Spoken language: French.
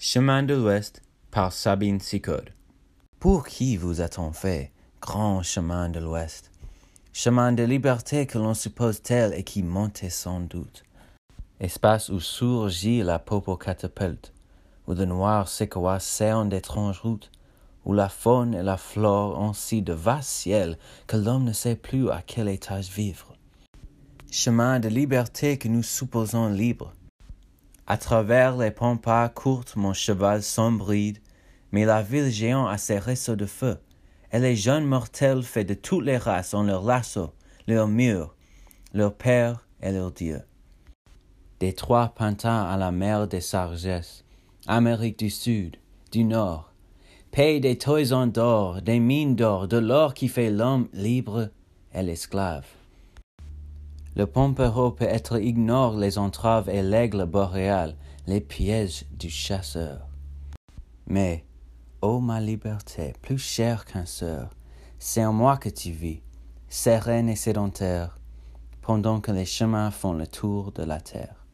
Chemin de l'Ouest par Sabine Sicode. Pour qui vous a-t-on fait, grand chemin de l'Ouest? Chemin de liberté que l'on suppose tel et qui montait sans doute. Espace où surgit la popocatapulte, où de noirs séquoias cernent d'étranges routes, où la faune et la flore ont si de vastes ciels que l'homme ne sait plus à quel étage vivre. Chemin de liberté que nous supposons libre, à travers les pampas courtes, mon cheval s'embride, mais la ville géante a ses réseaux de feu, et les jeunes mortels faits de toutes les races ont leur lasso, leur mur, leur père et leur dieu. Des trois pantins à la mer des Sargesses, Amérique du Sud, du Nord, pays des toisons d'or, des mines d'or, de l'or qui fait l'homme libre et l'esclave. Le pompero peut être ignore les entraves et l'aigle boréal, les pièges du chasseur. Mais, ô ma liberté, plus chère qu'un sœur, c'est en moi que tu vis, sereine et sédentaire, pendant que les chemins font le tour de la terre.